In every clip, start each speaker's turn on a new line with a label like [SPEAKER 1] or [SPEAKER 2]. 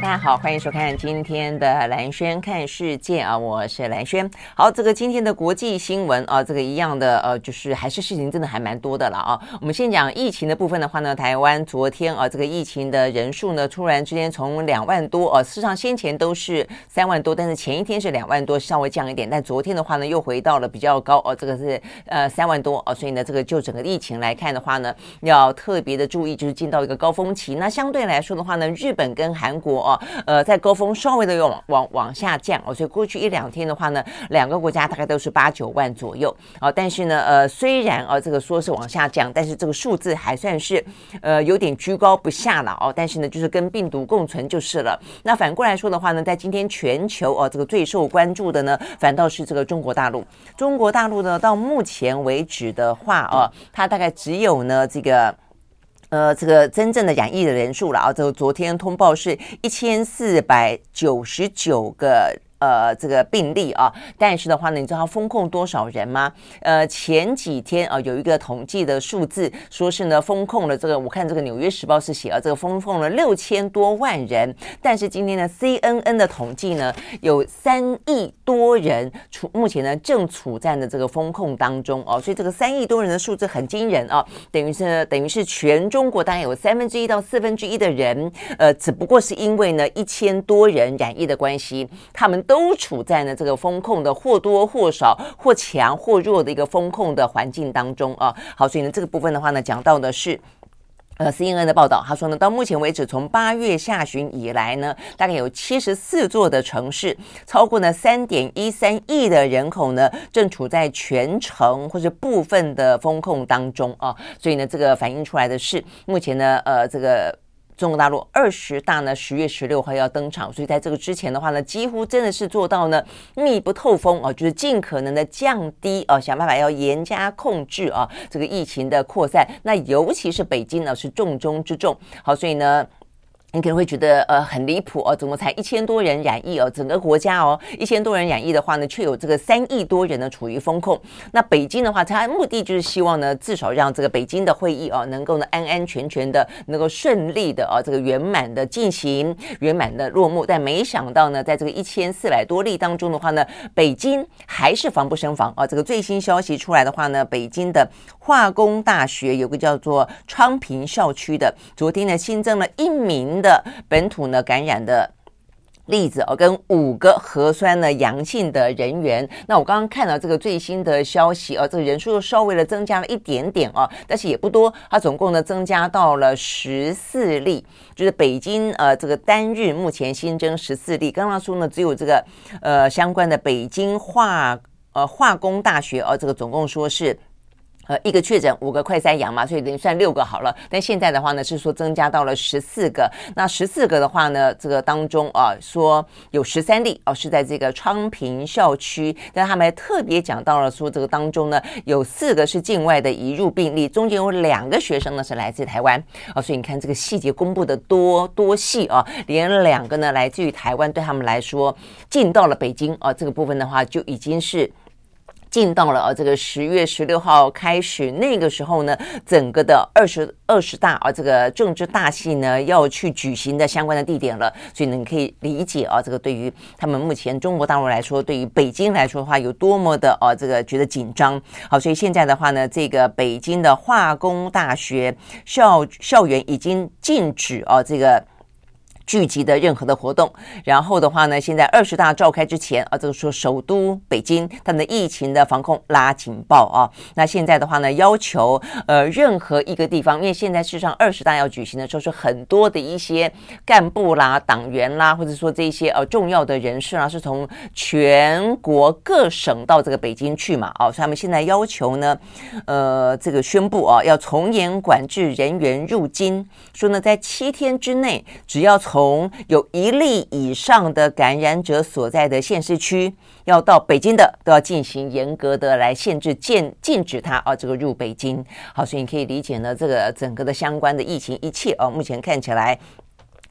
[SPEAKER 1] 大家好，欢迎收看今天的兰轩看世界啊，我是兰轩。好，这个今天的国际新闻啊，这个一样的呃，就是还是事情真的还蛮多的了啊。我们先讲疫情的部分的话呢，台湾昨天啊，这个疫情的人数呢，突然之间从两万多啊，事实上先前都是三万多，但是前一天是两万多，稍微降一点，但昨天的话呢，又回到了比较高哦，这个是呃三万多哦，所以呢，这个就整个疫情来看的话呢，要特别的注意，就是进到一个高峰期。那相对来说的话呢，日本跟韩国。哦，呃，在高峰稍微的往往往下降哦，所以过去一两天的话呢，两个国家大概都是八九万左右哦，但是呢，呃，虽然啊，这个说是往下降，但是这个数字还算是呃有点居高不下了哦，但是呢，就是跟病毒共存就是了。那反过来说的话呢，在今天全球哦，这个最受关注的呢，反倒是这个中国大陆。中国大陆呢，到目前为止的话哦，它大概只有呢这个。呃，这个真正的染疫的人数了啊，这个昨天通报是一千四百九十九个。呃，这个病例啊，但是的话呢，你知道封控多少人吗？呃，前几天啊，有一个统计的数字，说是呢封控了这个，我看这个《纽约时报》是写了这个封控了六千多万人，但是今天呢，CNN 的统计呢，有三亿多人处目前呢正处在呢这个封控当中哦，所以这个三亿多人的数字很惊人啊，等于是等于是全中国大概有三分之一到四分之一的人，呃，只不过是因为呢一千多人染疫的关系，他们。都处在呢这个风控的或多或少、或强或弱的一个风控的环境当中啊。好，所以呢这个部分的话呢，讲到的是呃 CNN 的报道，他说呢，到目前为止，从八月下旬以来呢，大概有七十四座的城市，超过呢三点一三亿的人口呢，正处在全城或者部分的风控当中啊。所以呢，这个反映出来的是目前呢，呃，这个。中国大陆二十大呢，十月十六号要登场，所以在这个之前的话呢，几乎真的是做到呢密不透风啊，就是尽可能的降低啊，想办法要严加控制啊这个疫情的扩散。那尤其是北京呢，是重中之重。好，所以呢。你可能会觉得呃很离谱哦，怎么才一千多人染疫哦？整个国家哦一千多人染疫的话呢，却有这个三亿多人呢处于封控。那北京的话，它目的就是希望呢，至少让这个北京的会议哦，能够呢安安全全的，能够顺利的哦这个圆满的进行，圆满的落幕。但没想到呢，在这个一千四百多例当中的话呢，北京还是防不胜防啊。这个最新消息出来的话呢，北京的化工大学有个叫做昌平校区的，昨天呢新增了一名。的本土呢感染的例子哦，跟五个核酸呢阳性的人员。那我刚刚看到这个最新的消息哦，这个人数又稍微的增加了一点点哦，但是也不多。它总共呢增加到了十四例，就是北京呃这个单日目前新增十四例。刚刚说呢只有这个呃相关的北京化呃化工大学哦，这个总共说是。呃，一个确诊，五个快筛阳嘛，所以等于算六个好了。但现在的话呢，是说增加到了十四个。那十四个的话呢，这个当中啊，说有十三例哦，是在这个昌平校区。但他们还特别讲到了说，这个当中呢，有四个是境外的移入病例，中间有两个学生呢是来自台湾哦。所以你看这个细节公布的多多细啊，连两个呢来自于台湾，对他们来说进到了北京啊，这个部分的话就已经是。进到了啊，这个十月十六号开始，那个时候呢，整个的二十二十大啊，这个政治大戏呢要去举行的相关的地点了，所以呢，你可以理解啊，这个对于他们目前中国大陆来说，对于北京来说的话，有多么的啊，这个觉得紧张。好，所以现在的话呢，这个北京的化工大学校校园已经禁止啊，这个。聚集的任何的活动，然后的话呢，现在二十大召开之前啊，这个说首都北京它的疫情的防控拉警报啊，那现在的话呢，要求呃任何一个地方，因为现在事实上二十大要举行的时候，是很多的一些干部啦、党员啦，或者说这些呃重要的人士啊，是从全国各省到这个北京去嘛，哦，所以他们现在要求呢，呃，这个宣布啊，要从严管制人员入京，说呢，在七天之内，只要从从有一例以上的感染者所在的县市区，要到北京的，都要进行严格的来限制、禁禁止他啊这个入北京。好，所以你可以理解呢，这个整个的相关的疫情一切哦，目前看起来。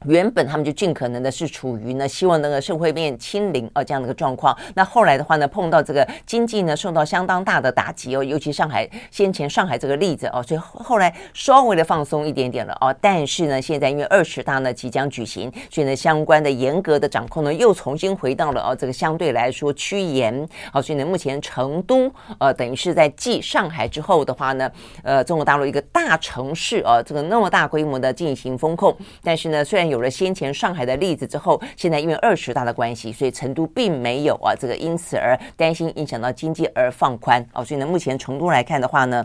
[SPEAKER 1] 原本他们就尽可能的是处于呢，希望那个社会面清零啊这样的一个状况。那后来的话呢，碰到这个经济呢受到相当大的打击哦，尤其上海先前上海这个例子哦，所以后来稍微的放松一点点了哦。但是呢，现在因为二十大呢即将举行，所以呢相关的严格的掌控呢又重新回到了哦这个相对来说趋严。好，所以呢目前成都呃等于是在继上海之后的话呢，呃中国大陆一个大城市啊这个那么大规模的进行封控，但是呢虽然有了先前上海的例子之后，现在因为二十大的关系，所以成都并没有啊，这个因此而担心影响到经济而放宽哦，所以呢，目前成都来看的话呢。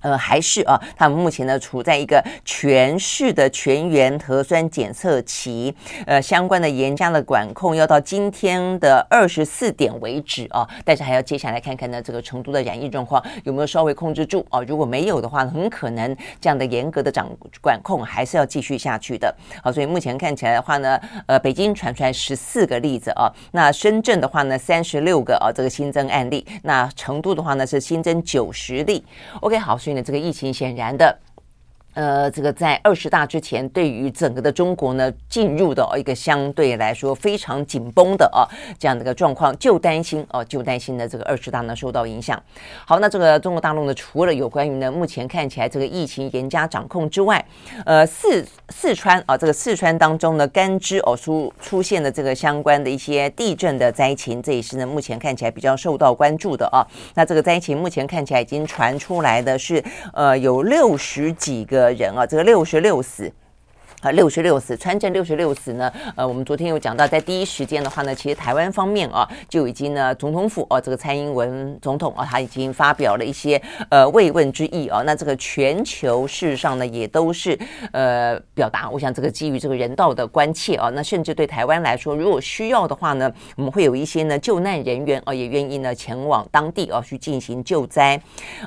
[SPEAKER 1] 呃，还是啊，他们目前呢处在一个全市的全员核酸检测期，呃，相关的严加的管控要到今天的二十四点为止啊，但是还要接下来看看呢，这个成都的染疫状况有没有稍微控制住啊？如果没有的话，很可能这样的严格的掌管控还是要继续下去的。好，所以目前看起来的话呢，呃，北京传出来十四个例子啊，那深圳的话呢三十六个啊，这个新增案例，那成都的话呢是新增九十例。OK，好，所以。这个疫情显然的。呃，这个在二十大之前，对于整个的中国呢，进入的一个相对来说非常紧绷的啊这样的一个状况，就担心哦，就担心呢这个二十大呢受到影响。好，那这个中国大陆呢，除了有关于呢目前看起来这个疫情严加掌控之外，呃，四四川啊，这个四川当中呢，甘孜哦出出现的这个相关的一些地震的灾情，这也是呢目前看起来比较受到关注的啊。那这个灾情目前看起来已经传出来的是，呃，有六十几个。的人啊，这个六十六死。啊，六十六死，川震六十六死呢？呃，我们昨天有讲到，在第一时间的话呢，其实台湾方面啊，就已经呢，总统府啊，这个蔡英文总统啊，他已经发表了一些呃慰问之意啊。那这个全球事实上呢，也都是呃表达，我想这个基于这个人道的关切啊，那甚至对台湾来说，如果需要的话呢，我们会有一些呢救难人员啊，也愿意呢前往当地啊去进行救灾。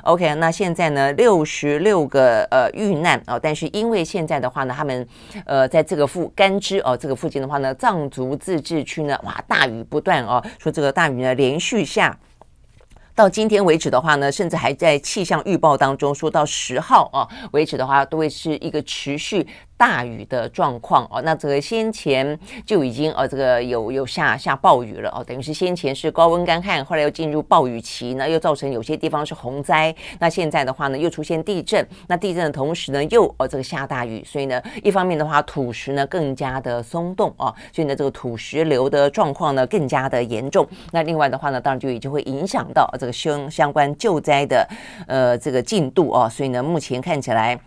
[SPEAKER 1] OK，那现在呢，六十六个呃遇难啊，但是因为现在的话呢，他们呃，在这个附甘孜哦，这个附近的话呢，藏族自治区呢，哇，大雨不断哦，说这个大雨呢连续下，到今天为止的话呢，甚至还在气象预报当中说到十号啊为止的话，都会是一个持续。大雨的状况哦，那这个先前就已经呃、哦，这个有有下下暴雨了哦，等于是先前是高温干旱，后来又进入暴雨期，那又造成有些地方是洪灾。那现在的话呢，又出现地震，那地震的同时呢，又哦这个下大雨，所以呢，一方面的话，土石呢更加的松动哦，所以呢，这个土石流的状况呢更加的严重。那另外的话呢，当然就已经会影响到这个相相关救灾的呃这个进度哦，所以呢，目前看起来。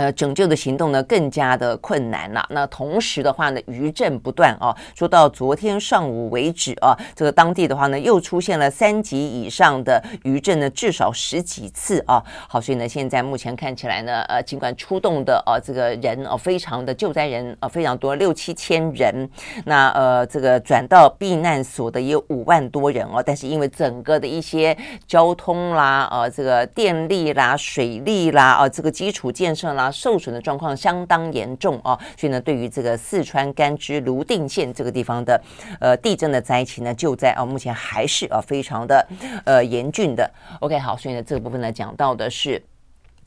[SPEAKER 1] 呃，拯救的行动呢更加的困难了。那同时的话呢，余震不断啊。说到昨天上午为止啊，这个当地的话呢，又出现了三级以上的余震呢，至少十几次啊。好，所以呢，现在目前看起来呢，呃，尽管出动的啊这个人啊，非常的救灾人啊非常多，六七千人。那呃，这个转到避难所的也有五万多人哦。但是因为整个的一些交通啦，啊，这个电力啦、水利啦，啊，这个基础建设啦。受损的状况相当严重啊，所以呢，对于这个四川甘孜泸定县这个地方的呃地震的灾情呢，救灾啊，目前还是啊非常的呃严峻的。OK，好，所以呢，这个部分呢讲到的是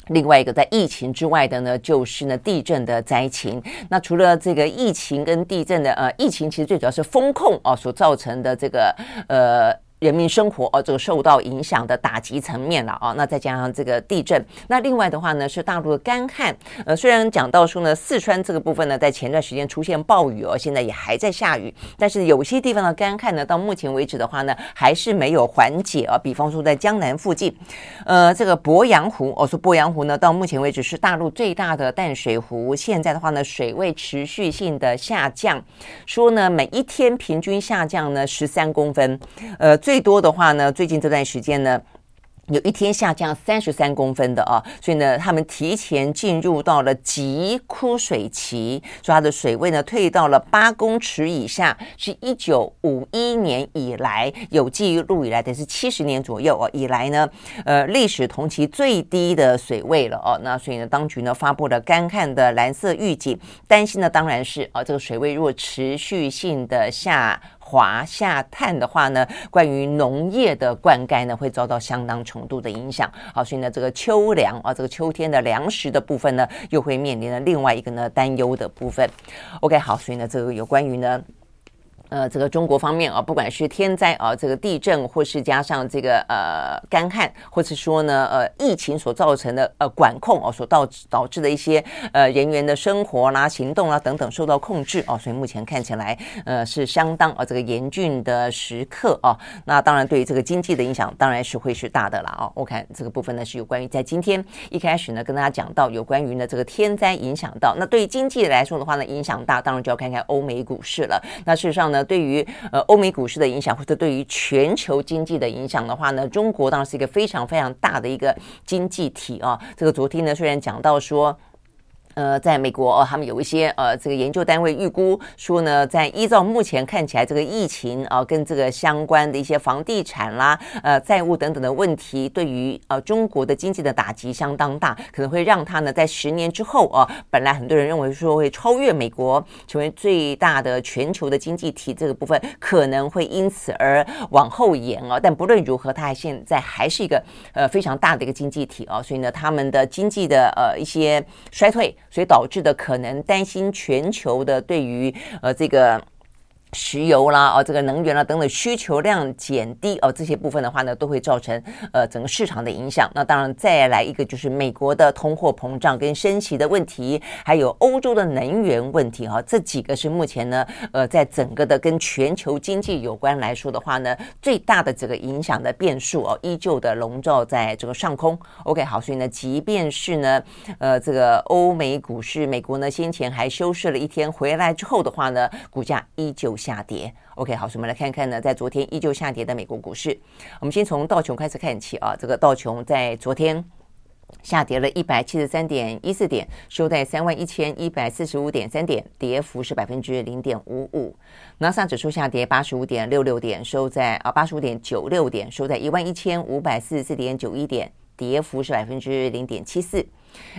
[SPEAKER 1] 另外一个在疫情之外的呢，就是呢地震的灾情。那除了这个疫情跟地震的呃疫情，其实最主要是风控啊所造成的这个呃。人民生活哦，这个受到影响的打击层面了啊，那再加上这个地震，那另外的话呢是大陆的干旱。呃，虽然讲到说呢，四川这个部分呢，在前段时间出现暴雨哦，现在也还在下雨，但是有些地方的干旱呢，到目前为止的话呢，还是没有缓解啊。比方说在江南附近，呃，这个鄱阳湖，哦，说鄱阳湖呢，到目前为止是大陆最大的淡水湖，现在的话呢，水位持续性的下降，说呢，每一天平均下降呢十三公分，呃，最。最多的话呢，最近这段时间呢，有一天下降三十三公分的啊，所以呢，他们提前进入到了极枯水期，说它的水位呢退到了八公尺以下，是一九五一年以来有记录以来的是七十年左右哦，以来呢，呃，历史同期最低的水位了哦。那所以呢，当局呢发布了干旱的蓝色预警，担心的当然是啊，这个水位如果持续性的下。华夏碳的话呢，关于农业的灌溉呢，会遭到相当程度的影响。好，所以呢，这个秋粮啊，这个秋天的粮食的部分呢，又会面临了另外一个呢担忧的部分。OK，好，所以呢，这个有关于呢。呃，这个中国方面啊，不管是天灾啊，这个地震，或是加上这个呃干旱，或是说呢呃疫情所造成的呃管控哦，所导致导致的一些呃人员的生活啦、行动啦等等受到控制哦，所以目前看起来呃是相当啊这个严峻的时刻啊。那当然对于这个经济的影响，当然是会是大的了啊。我看这个部分呢是有关于在今天一开始呢跟大家讲到有关于呢这个天灾影响到，那对于经济来说的话呢影响大，当然就要看看欧美股市了。那事实上呢。对于呃欧美股市的影响，或者对于全球经济的影响的话呢，中国当然是一个非常非常大的一个经济体啊。这个昨天呢，虽然讲到说。呃，在美国哦，他们有一些呃，这个研究单位预估说呢，在依照目前看起来，这个疫情啊，跟这个相关的一些房地产啦、呃债务等等的问题，对于呃中国的经济的打击相当大，可能会让它呢在十年之后啊，本来很多人认为说会超越美国，成为最大的全球的经济体，这个部分可能会因此而往后延啊。但不论如何，它还现在还是一个呃非常大的一个经济体啊，所以呢，他们的经济的呃一些衰退。所以导致的可能担心全球的对于呃这个。石油啦，哦，这个能源啦等等需求量减低哦，这些部分的话呢，都会造成呃整个市场的影响。那当然，再来一个就是美国的通货膨胀跟升息的问题，还有欧洲的能源问题哈，这几个是目前呢，呃，在整个的跟全球经济有关来说的话呢，最大的这个影响的变数哦，依旧的笼罩在这个上空。OK，好，所以呢，即便是呢，呃，这个欧美股市，美国呢先前还休市了一天，回来之后的话呢，股价依旧。下跌，OK，好，我们来看看呢，在昨天依旧下跌的美国股市，我们先从道琼开始看起啊，这个道琼在昨天下跌了一百七十三点一四点，收在三万一千一百四十五点三点，跌幅是百分之零点五五。纳斯达克指数下跌八十五点六六点，收在啊八十五点九六点，收在一万一千五百四十四点九一点，跌幅是百分之零点七四。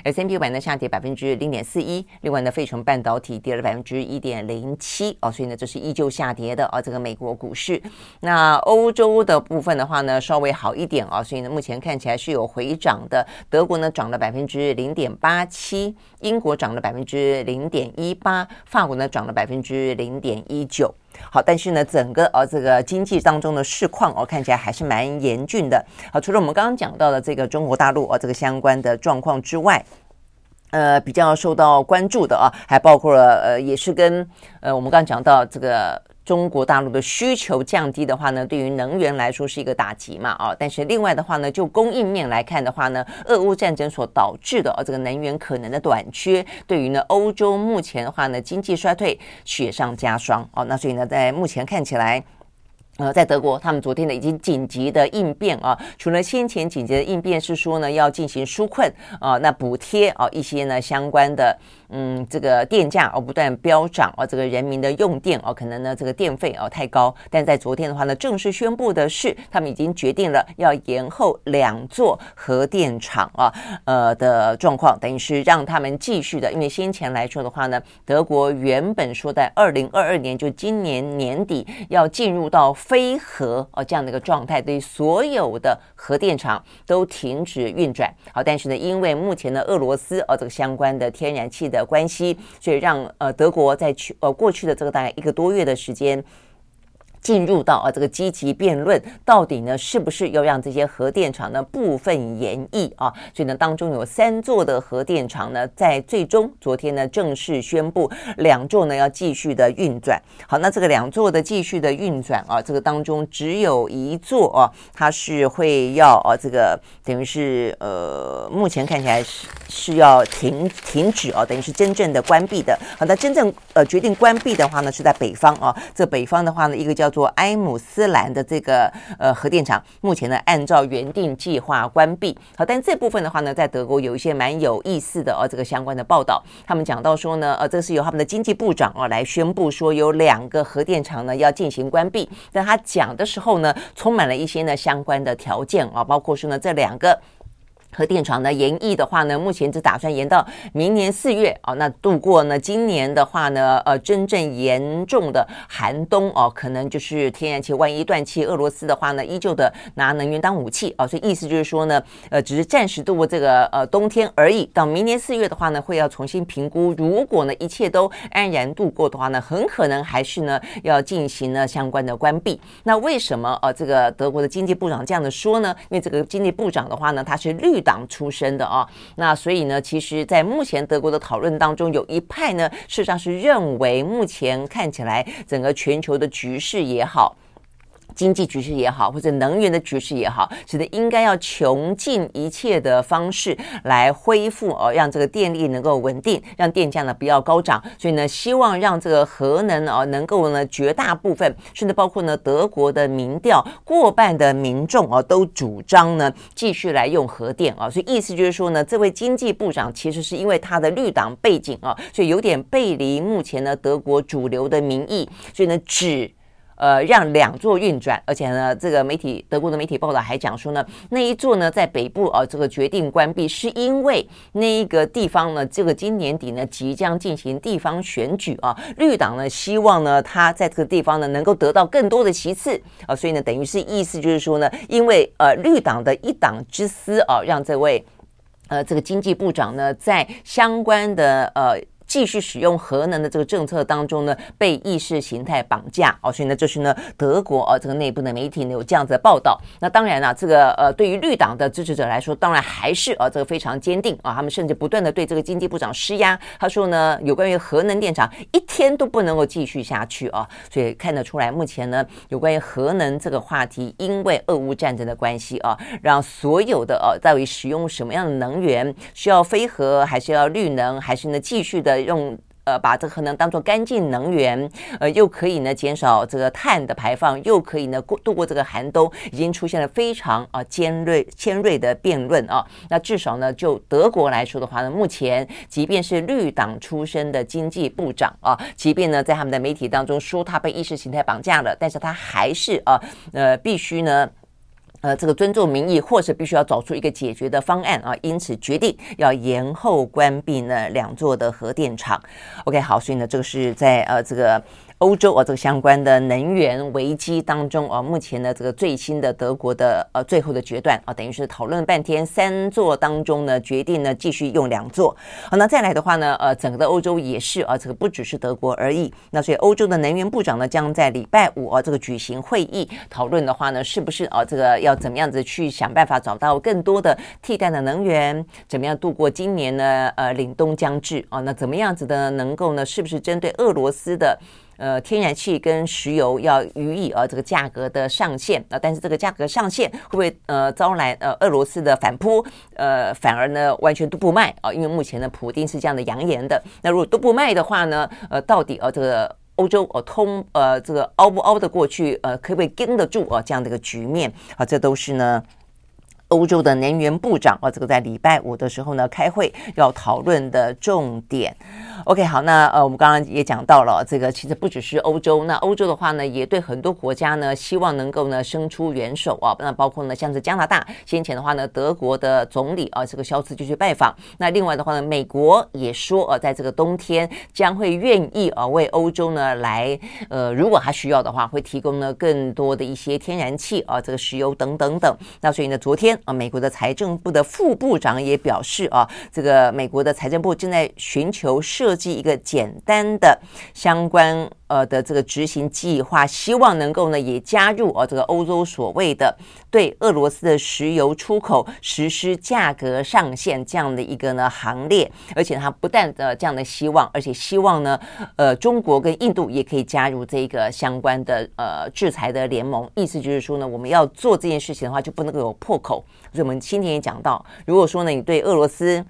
[SPEAKER 1] S&P 五百呢下跌百分之零点四一，另外呢，费城半导体跌了百分之一点零七哦，所以呢，这是依旧下跌的啊。这个美国股市，那欧洲的部分的话呢，稍微好一点啊，所以呢，目前看起来是有回涨的。德国呢涨了百分之零点八七，英国涨了百分之零点一八，法国呢涨了百分之零点一九。好，但是呢，整个呃这个经济当中的市况哦，看起来还是蛮严峻的。好，除了我们刚刚讲到的这个中国大陆哦，这个相关的状况之外，呃，比较受到关注的啊，还包括了呃，也是跟呃我们刚讲到这个。中国大陆的需求降低的话呢，对于能源来说是一个打击嘛，啊，但是另外的话呢，就供应面来看的话呢，俄乌战争所导致的啊这个能源可能的短缺，对于呢欧洲目前的话呢经济衰退雪上加霜哦，那所以呢在目前看起来。呃，在德国，他们昨天呢已经紧急的应变啊，除了先前紧急的应变是说呢要进行纾困啊，那补贴啊一些呢相关的嗯这个电价哦不断飙涨哦，这个人民的用电哦可能呢这个电费哦太高，但在昨天的话呢正式宣布的是，他们已经决定了要延后两座核电厂啊呃的状况，等于是让他们继续的，因为先前来说的话呢，德国原本说在二零二二年就今年年底要进入到非核哦，这样的一个状态，对于所有的核电厂都停止运转。好，但是呢，因为目前的俄罗斯哦这个相关的天然气的关系，所以让呃德国在去呃过去的这个大概一个多月的时间。进入到啊这个积极辩论，到底呢是不是要让这些核电厂呢部分延役啊？所以呢当中有三座的核电厂呢，在最终昨天呢正式宣布，两座呢要继续的运转。好，那这个两座的继续的运转啊，这个当中只有一座啊，它是会要啊这个等于是呃目前看起来是是要停停止哦，等于是真正的关闭的。好，那真正呃决定关闭的话呢，是在北方啊。这北方的话呢，一个叫做埃姆斯兰的这个呃核电厂，目前呢按照原定计划关闭。好，但这部分的话呢，在德国有一些蛮有意思的哦，这个相关的报道，他们讲到说呢，呃，这是由他们的经济部长哦来宣布说有两个核电厂呢要进行关闭。但他讲的时候呢，充满了一些呢相关的条件啊，包括说呢这两个。核电厂呢延役的话呢，目前只打算延到明年四月哦。那度过呢今年的话呢，呃，真正严重的寒冬哦，可能就是天然气万一断气，俄罗斯的话呢，依旧的拿能源当武器哦。所以意思就是说呢，呃，只是暂时度过这个呃冬天而已。到明年四月的话呢，会要重新评估。如果呢一切都安然度过的话呢，很可能还是呢要进行呢相关的关闭。那为什么呃这个德国的经济部长这样的说呢？因为这个经济部长的话呢，他是绿。党出身的啊，那所以呢，其实，在目前德国的讨论当中，有一派呢，事实上是认为，目前看起来，整个全球的局势也好。经济局势也好，或者能源的局势也好，是的，应该要穷尽一切的方式来恢复哦，让这个电力能够稳定，让电价呢不要高涨。所以呢，希望让这个核能哦能够呢绝大部分，甚至包括呢德国的民调过半的民众哦都主张呢继续来用核电啊。所以意思就是说呢，这位经济部长其实是因为他的绿党背景啊，所以有点背离目前呢德国主流的民意，所以呢只。呃，让两座运转，而且呢，这个媒体德国的媒体报道还讲说呢，那一座呢在北部啊，这个决定关闭是因为那一个地方呢，这个今年底呢即将进行地方选举啊，绿党呢希望呢他在这个地方呢能够得到更多的席次啊，所以呢等于是意思就是说呢，因为呃绿党的一党之私啊，让这位呃这个经济部长呢在相关的呃。继续使用核能的这个政策当中呢，被意识形态绑架哦，所以呢，这是呢德国啊这个内部的媒体呢有这样子的报道。那当然了，这个呃对于绿党的支持者来说，当然还是啊这个非常坚定啊，他们甚至不断的对这个经济部长施压。他说呢，有关于核能电厂一天都不能够继续下去啊，所以看得出来，目前呢有关于核能这个话题，因为俄乌战争的关系啊，让所有的呃在于使用什么样的能源，需要非核还是要绿能，还是呢继续的。用呃，把这个核能当做干净能源，呃，又可以呢减少这个碳的排放，又可以呢过度过这个寒冬，已经出现了非常啊尖锐尖锐的辩论啊。那至少呢，就德国来说的话呢，目前即便是绿党出身的经济部长啊，即便呢在他们的媒体当中说他被意识形态绑架了，但是他还是啊呃必须呢。呃，这个尊重民意，或是必须要找出一个解决的方案啊，因此决定要延后关闭呢两座的核电厂。OK，好，所以呢，这个是在呃这个。欧洲啊，这个相关的能源危机当中啊，目前呢，这个最新的德国的呃最后的决断啊，等于是讨论了半天，三座当中呢，决定呢继续用两座。好，那再来的话呢，呃，整个的欧洲也是啊，这个不只是德国而已。那所以欧洲的能源部长呢，将在礼拜五啊这个举行会议讨论的话呢，是不是啊这个要怎么样子去想办法找到更多的替代的能源，怎么样度过今年呢？呃，凛冬将至啊，那怎么样子的能够呢？是不是针对俄罗斯的？呃，天然气跟石油要予以呃这个价格的上限啊，但是这个价格上限会不会呃招来呃俄罗斯的反扑？呃，反而呢完全都不卖啊，因为目前呢普丁是这样的扬言的。那如果都不卖的话呢，呃，到底呃这个欧洲呃通呃这个熬不熬得过去？呃，可不可以经得住啊这样的一个局面啊？这都是呢。欧洲的能源部长啊，这个在礼拜五的时候呢开会要讨论的重点。OK，好，那呃我们刚刚也讲到了，这个其实不只是欧洲，那欧洲的话呢，也对很多国家呢希望能够呢伸出援手啊，那包括呢像是加拿大，先前的话呢德国的总理啊这个肖茨就去拜访。那另外的话呢，美国也说呃在这个冬天将会愿意啊为欧洲呢来呃如果他需要的话，会提供呢更多的一些天然气啊这个石油等等等。那所以呢昨天。啊，美国的财政部的副部长也表示啊，这个美国的财政部正在寻求设计一个简单的相关呃的这个执行计划，希望能够呢也加入啊这个欧洲所谓的对俄罗斯的石油出口实施价格上限这样的一个呢行列，而且他不但的这样的希望，而且希望呢呃中国跟印度也可以加入这个相关的呃制裁的联盟，意思就是说呢，我们要做这件事情的话，就不能够有破口。所以我们今天也讲到，如果说呢，你对俄罗斯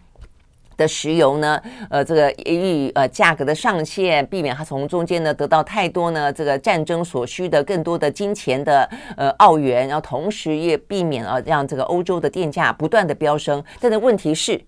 [SPEAKER 1] 的石油呢，呃，这个与呃价格的上限，避免它从中间呢得到太多呢这个战争所需的更多的金钱的呃澳元，然后同时也避免啊让这个欧洲的电价不断的飙升。但是问题是，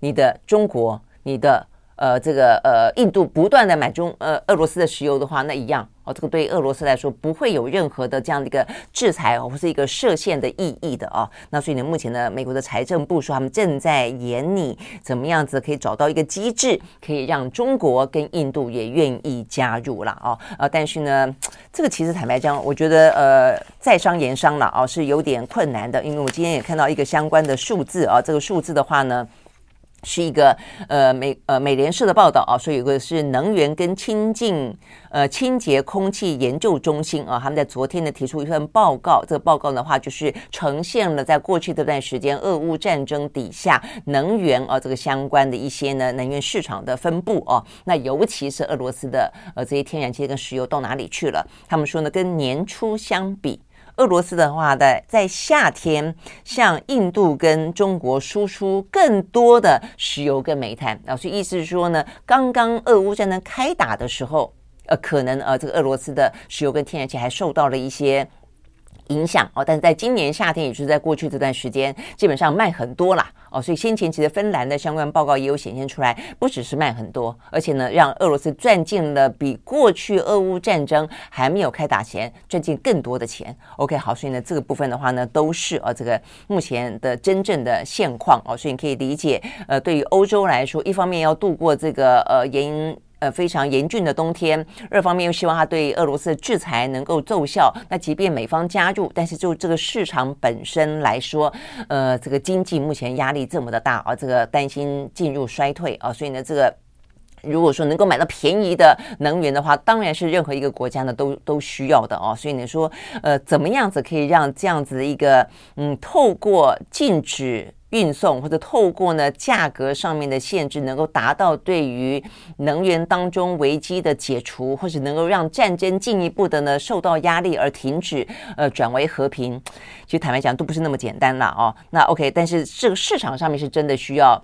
[SPEAKER 1] 你的中国，你的。呃，这个呃，印度不断的买中呃俄罗斯的石油的话，那一样哦，这个对俄罗斯来说不会有任何的这样的一个制裁或是一个设限的意义的啊。那所以呢，目前呢，美国的财政部说他们正在研拟怎么样子可以找到一个机制，可以让中国跟印度也愿意加入了啊。呃，但是呢，这个其实坦白讲，我觉得呃，在商言商了啊，是有点困难的，因为我今天也看到一个相关的数字啊，这个数字的话呢。是一个呃美呃美联社的报道啊，说有个是能源跟清净呃清洁空气研究中心啊，他们在昨天呢提出一份报告，这个报告的话就是呈现了在过去这段时间俄乌战争底下能源啊这个相关的一些呢能源市场的分布啊，那尤其是俄罗斯的呃这些天然气跟石油到哪里去了？他们说呢跟年初相比。俄罗斯的话在，在夏天向印度跟中国输出更多的石油跟煤炭，啊，所以意思是说呢，刚刚俄乌战争开打的时候，呃，可能呃，这个俄罗斯的石油跟天然气还受到了一些。影响哦，但是在今年夏天，也就是在过去这段时间，基本上卖很多啦哦，所以先前其实芬兰的相关报告也有显现出来，不只是卖很多，而且呢，让俄罗斯赚进了比过去俄乌战争还没有开打前赚进更多的钱。OK，好，所以呢，这个部分的话呢，都是呃这个目前的真正的现况哦，所以你可以理解，呃，对于欧洲来说，一方面要度过这个呃严。呃，非常严峻的冬天。二方面又希望他对俄罗斯的制裁能够奏效。那即便美方加入，但是就这个市场本身来说，呃，这个经济目前压力这么的大啊，这个担心进入衰退啊，所以呢，这个如果说能够买到便宜的能源的话，当然是任何一个国家呢都都需要的哦。所以你说，呃，怎么样子可以让这样子的一个嗯，透过禁止。运送或者透过呢价格上面的限制，能够达到对于能源当中危机的解除，或者能够让战争进一步的呢受到压力而停止，呃，转为和平。其实坦白讲，都不是那么简单了哦。那 OK，但是这个市场上面是真的需要。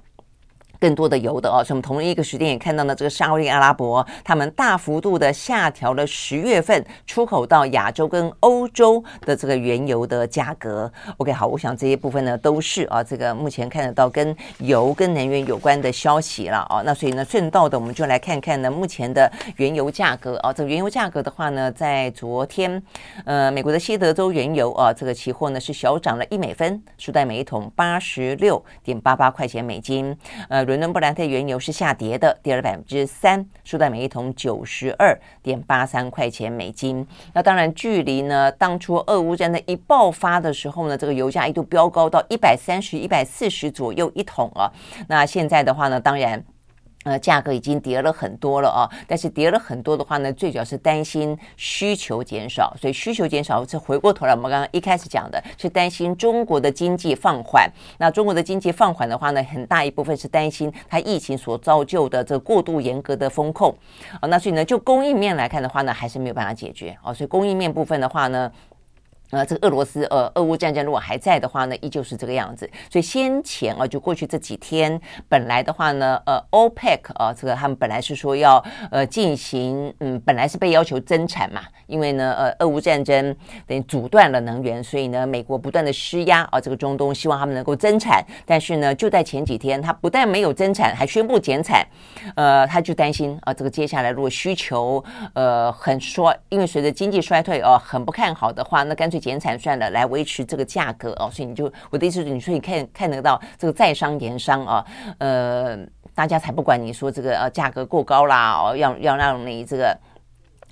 [SPEAKER 1] 更多的油的哦，所以我们同一个时间也看到呢这个沙乌地阿拉伯，他们大幅度的下调了十月份出口到亚洲跟欧洲的这个原油的价格。OK，好，我想这些部分呢都是啊，这个目前看得到跟油跟能源有关的消息了啊。那所以呢，顺道的我们就来看看呢目前的原油价格啊。这个原油价格的话呢，在昨天，呃，美国的西德州原油啊，这个期货呢是小涨了一美分，收在每一桶八十六点八八块钱美金，呃。伦敦布兰特原油是下跌的，跌了百分之三，收在每一桶九十二点八三块钱美金。那当然，距离呢当初俄乌战争一爆发的时候呢，这个油价一度飙高到一百三十、一百四十左右一桶啊。那现在的话呢，当然。呃，价格已经跌了很多了啊，但是跌了很多的话呢，最主要是担心需求减少，所以需求减少，这回过头来，我们刚刚一开始讲的是担心中国的经济放缓。那中国的经济放缓的话呢，很大一部分是担心它疫情所造就的这过度严格的风控啊。那所以呢，就供应面来看的话呢，还是没有办法解决啊。所以供应面部分的话呢。呃，这个俄罗斯呃，俄乌战争如果还在的话呢，依旧是这个样子。所以先前啊，就过去这几天，本来的话呢，呃，OPEC 啊，这个他们本来是说要呃进行，嗯，本来是被要求增产嘛，因为呢，呃，俄乌战争等于阻断了能源，所以呢，美国不断的施压啊，这个中东希望他们能够增产，但是呢，就在前几天，他不但没有增产，还宣布减产，呃，他就担心啊，这个接下来如果需求呃很衰，因为随着经济衰退哦，很不看好的话，那干脆。去减产算了，来维持这个价格哦，所以你就我的意思是，你说你看看得到这个在商言商啊，呃，大家才不管你说这个呃价格过高啦哦，要要让你这个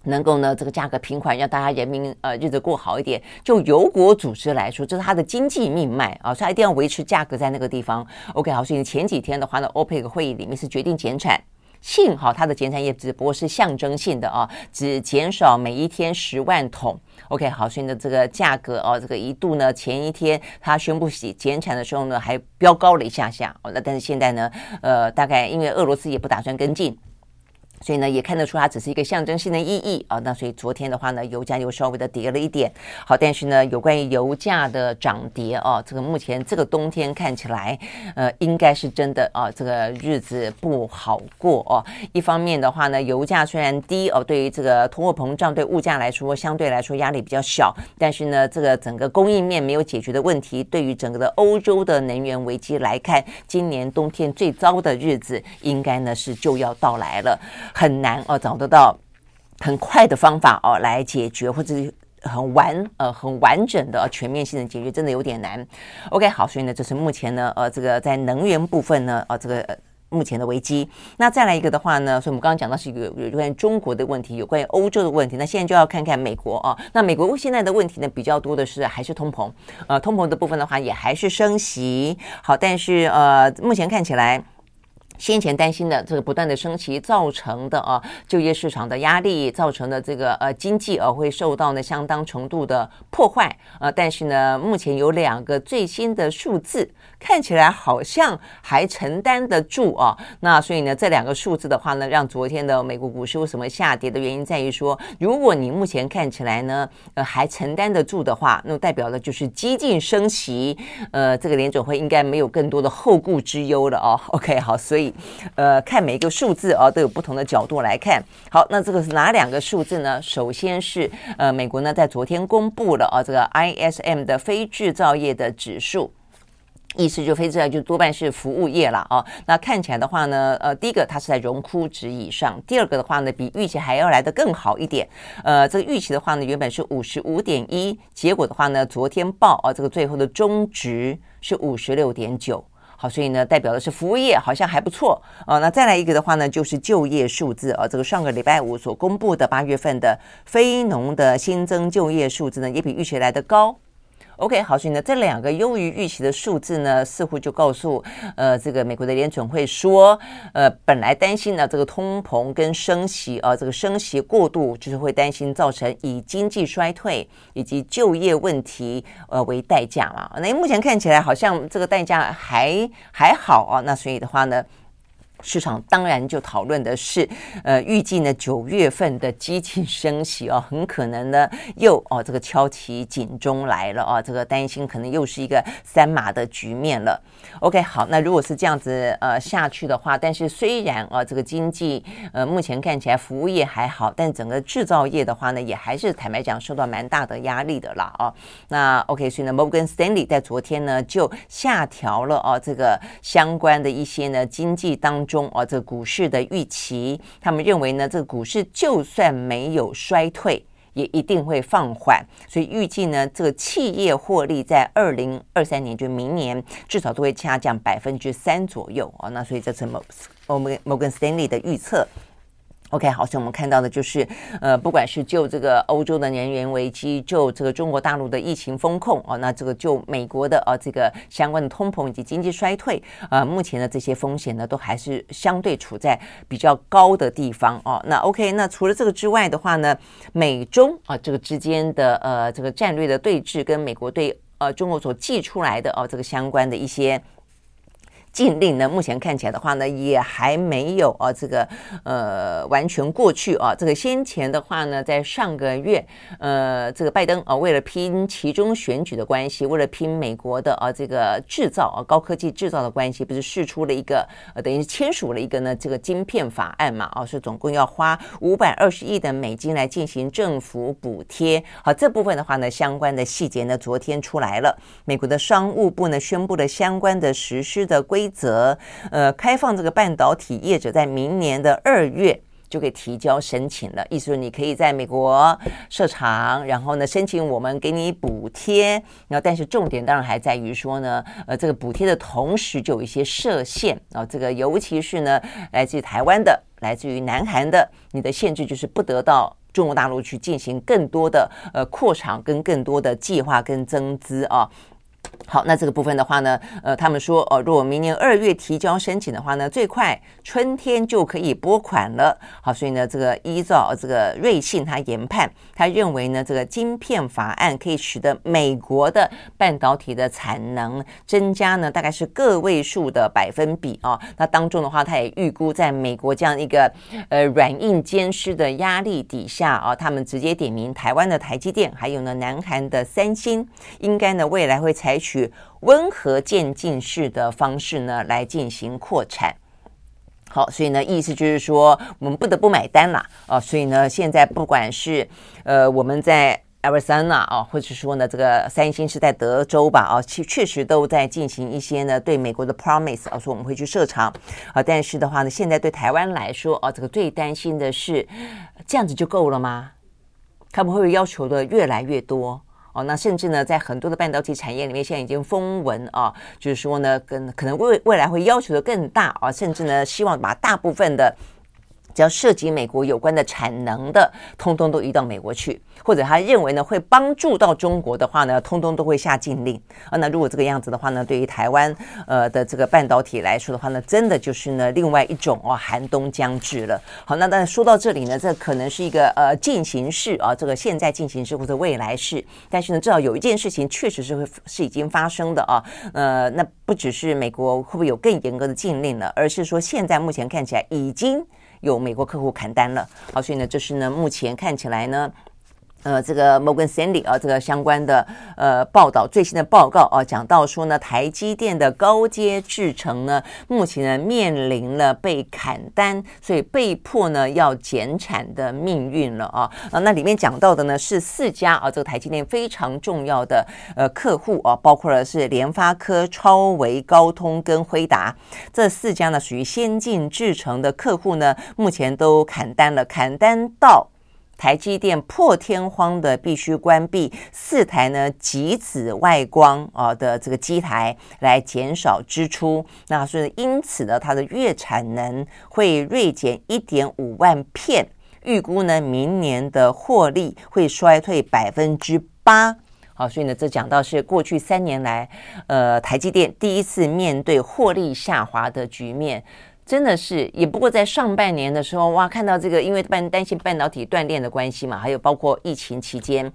[SPEAKER 1] 能够呢这个价格平缓，让大家人民呃日子过好一点。就油国组织来说，这是它的经济命脉啊，所以它一定要维持价格在那个地方。OK，好，所以前几天的话呢，OPEC 会议里面是决定减产。幸好它的减产也只不过是象征性的啊，只减少每一天十万桶。OK，好，所以呢，这个价格哦，这个一度呢，前一天它宣布减减产的时候呢，还飙高了一下下。哦，那但是现在呢，呃，大概因为俄罗斯也不打算跟进。所以呢，也看得出它只是一个象征性的意义啊。那所以昨天的话呢，油价又稍微的跌了一点。好，但是呢，有关于油价的涨跌啊，这个目前这个冬天看起来，呃，应该是真的啊，这个日子不好过哦。一方面的话呢，油价虽然低哦，对于这个通货膨胀对物价来说相对来说压力比较小，但是呢，这个整个供应面没有解决的问题，对于整个的欧洲的能源危机来看，今年冬天最糟的日子应该呢是就要到来了。很难哦，找得到很快的方法哦来解决，或者是很完呃很完整的全面性的解决，真的有点难。OK，好，所以呢，这是目前呢呃这个在能源部分呢呃这个目前的危机。那再来一个的话呢，所以我们刚刚讲到是一个有关于中国的问题，有关于欧洲的问题。那现在就要看看美国啊。那美国现在的问题呢比较多的是还是通膨，呃，通膨的部分的话也还是升息。好，但是呃目前看起来。先前担心的这个不断的升息造成的啊就业市场的压力，造成的这个呃经济呃会受到呢相当程度的破坏呃，但是呢目前有两个最新的数字看起来好像还承担得住啊，那所以呢这两个数字的话呢，让昨天的美国股市为什么下跌的原因在于说，如果你目前看起来呢呃还承担得住的话，那代表的就是激进升息，呃这个联准会应该没有更多的后顾之忧了哦。OK 好，所以。呃，看每一个数字啊，都有不同的角度来看。好，那这个是哪两个数字呢？首先是呃，美国呢在昨天公布了啊，这个 ISM 的非制造业的指数，意思就非制造业就多半是服务业了啊。那看起来的话呢，呃，第一个它是在荣枯值以上，第二个的话呢，比预期还要来得更好一点。呃，这个预期的话呢，原本是五十五点一，结果的话呢，昨天报啊，这个最后的终值是五十六点九。好，所以呢，代表的是服务业好像还不错啊。那再来一个的话呢，就是就业数字啊，这个上个礼拜五所公布的八月份的非农的新增就业数字呢，也比预期来得高。OK，好，所以呢，这两个优于预期的数字呢，似乎就告诉呃，这个美国的联准会说，呃，本来担心呢，这个通膨跟升息啊，这个升息过度，就是会担心造成以经济衰退以及就业问题呃为代价嘛。那目前看起来好像这个代价还还好啊，那所以的话呢。市场当然就讨论的是，呃，预计呢九月份的激进升息哦，很可能呢又哦这个敲起警钟来了啊，这个担心可能又是一个三马的局面了。OK，好，那如果是这样子呃下去的话，但是虽然啊这个经济呃目前看起来服务业还好，但整个制造业的话呢，也还是坦白讲受到蛮大的压力的啦啊。那 OK，所以呢，Morgan Stanley 在昨天呢就下调了啊这个相关的一些呢经济当中。中啊，这个股市的预期，他们认为呢，这个股市就算没有衰退，也一定会放缓，所以预计呢，这个企业获利在二零二三年，就明年至少都会下降百分之三左右啊。那所以这是某某某根摩根斯丹利的预测。OK，好，像我们看到的就是，呃，不管是就这个欧洲的能源危机，就这个中国大陆的疫情风控哦，那这个就美国的呃这个相关的通膨以及经济衰退，呃，目前的这些风险呢，都还是相对处在比较高的地方哦。那 OK，那除了这个之外的话呢，美中啊这个之间的呃这个战略的对峙，跟美国对呃中国所寄出来的哦这个相关的一些。禁令呢，目前看起来的话呢，也还没有啊，这个呃完全过去啊。这个先前的话呢，在上个月，呃，这个拜登啊，为了拼其中选举的关系，为了拼美国的啊这个制造啊高科技制造的关系，不是试出了一个呃，等于签署了一个呢这个晶片法案嘛？啊，是总共要花五百二十亿的美金来进行政府补贴。好，这部分的话呢，相关的细节呢，昨天出来了，美国的商务部呢宣布了相关的实施的规。规则，呃，开放这个半导体业者在明年的二月就可以提交申请了。意思是你可以在美国设厂，然后呢申请我们给你补贴。然后，但是重点当然还在于说呢，呃，这个补贴的同时就有一些设限啊。这个尤其是呢，来自于台湾的、来自于南韩的，你的限制就是不得到中国大陆去进行更多的呃扩厂跟更多的计划跟增资啊。好，那这个部分的话呢，呃，他们说，哦，如果明年二月提交申请的话呢，最快春天就可以拨款了。好，所以呢，这个依照这个瑞信他研判，他认为呢，这个晶片法案可以使得美国的半导体的产能增加呢，大概是个位数的百分比啊。那当中的话，他也预估，在美国这样一个呃软硬兼施的压力底下啊，他们直接点名台湾的台积电，还有呢，南韩的三星，应该呢，未来会采取。温和渐进式的方式呢，来进行扩产。好，所以呢，意思就是说，我们不得不买单了啊。所以呢，现在不管是呃，我们在 Arizona 啊，或者说呢，这个三星是在德州吧啊，确确实都在进行一些呢，对美国的 promise 啊，说我们会去设厂啊。但是的话呢，现在对台湾来说啊，这个最担心的是，这样子就够了吗？他们会要求的越来越多。哦，那甚至呢，在很多的半导体产业里面，现在已经风闻啊，就是说呢，跟可能未未来会要求的更大啊，甚至呢，希望把大部分的。只要涉及美国有关的产能的，通通都移到美国去，或者他认为呢会帮助到中国的话呢，通通都会下禁令啊。那如果这个样子的话呢，对于台湾呃的这个半导体来说的话呢，真的就是呢另外一种哦寒冬将至了。好，那当然说到这里呢，这可能是一个呃进行式啊，这个现在进行式或者未来式，但是呢，至少有一件事情确实是会是已经发生的啊。呃，那不只是美国会不会有更严格的禁令了，而是说现在目前看起来已经。有美国客户砍单了，好，所以呢，这是呢，目前看起来呢。呃，这个摩根斯坦利啊，这个相关的呃报道最新的报告啊，讲到说呢，台积电的高阶制程呢，目前呢面临了被砍单，所以被迫呢要减产的命运了啊啊，那里面讲到的呢是四家啊，这个台积电非常重要的呃客户啊，包括了是联发科、超维、高通跟辉达这四家呢，属于先进制程的客户呢，目前都砍单了，砍单到。台积电破天荒的必须关闭四台呢极紫外光啊的这个机台来减少支出，那所以因此呢，它的月产能会锐减一点五万片，预估呢明年的获利会衰退百分之八。好，所以呢，这讲到是过去三年来，呃，台积电第一次面对获利下滑的局面。真的是，也不过在上半年的时候，哇，看到这个，因为半担心半导体断链的关系嘛，还有包括疫情期间。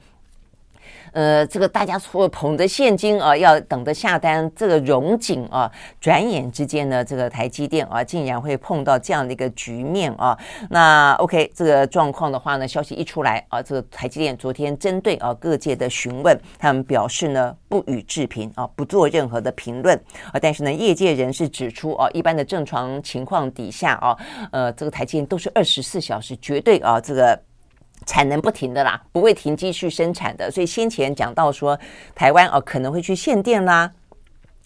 [SPEAKER 1] 呃，这个大家说捧着现金啊，要等着下单，这个融景啊，转眼之间呢，这个台积电啊，竟然会碰到这样的一个局面啊。那 OK，这个状况的话呢，消息一出来啊，这个台积电昨天针对啊各界的询问，他们表示呢不予置评啊，不做任何的评论啊。但是呢，业界人士指出啊，一般的正常情况底下啊，呃，这个台积电都是二十四小时绝对啊这个。产能不停的啦，不会停机去生产的，所以先前讲到说台湾哦可能会去限电啦。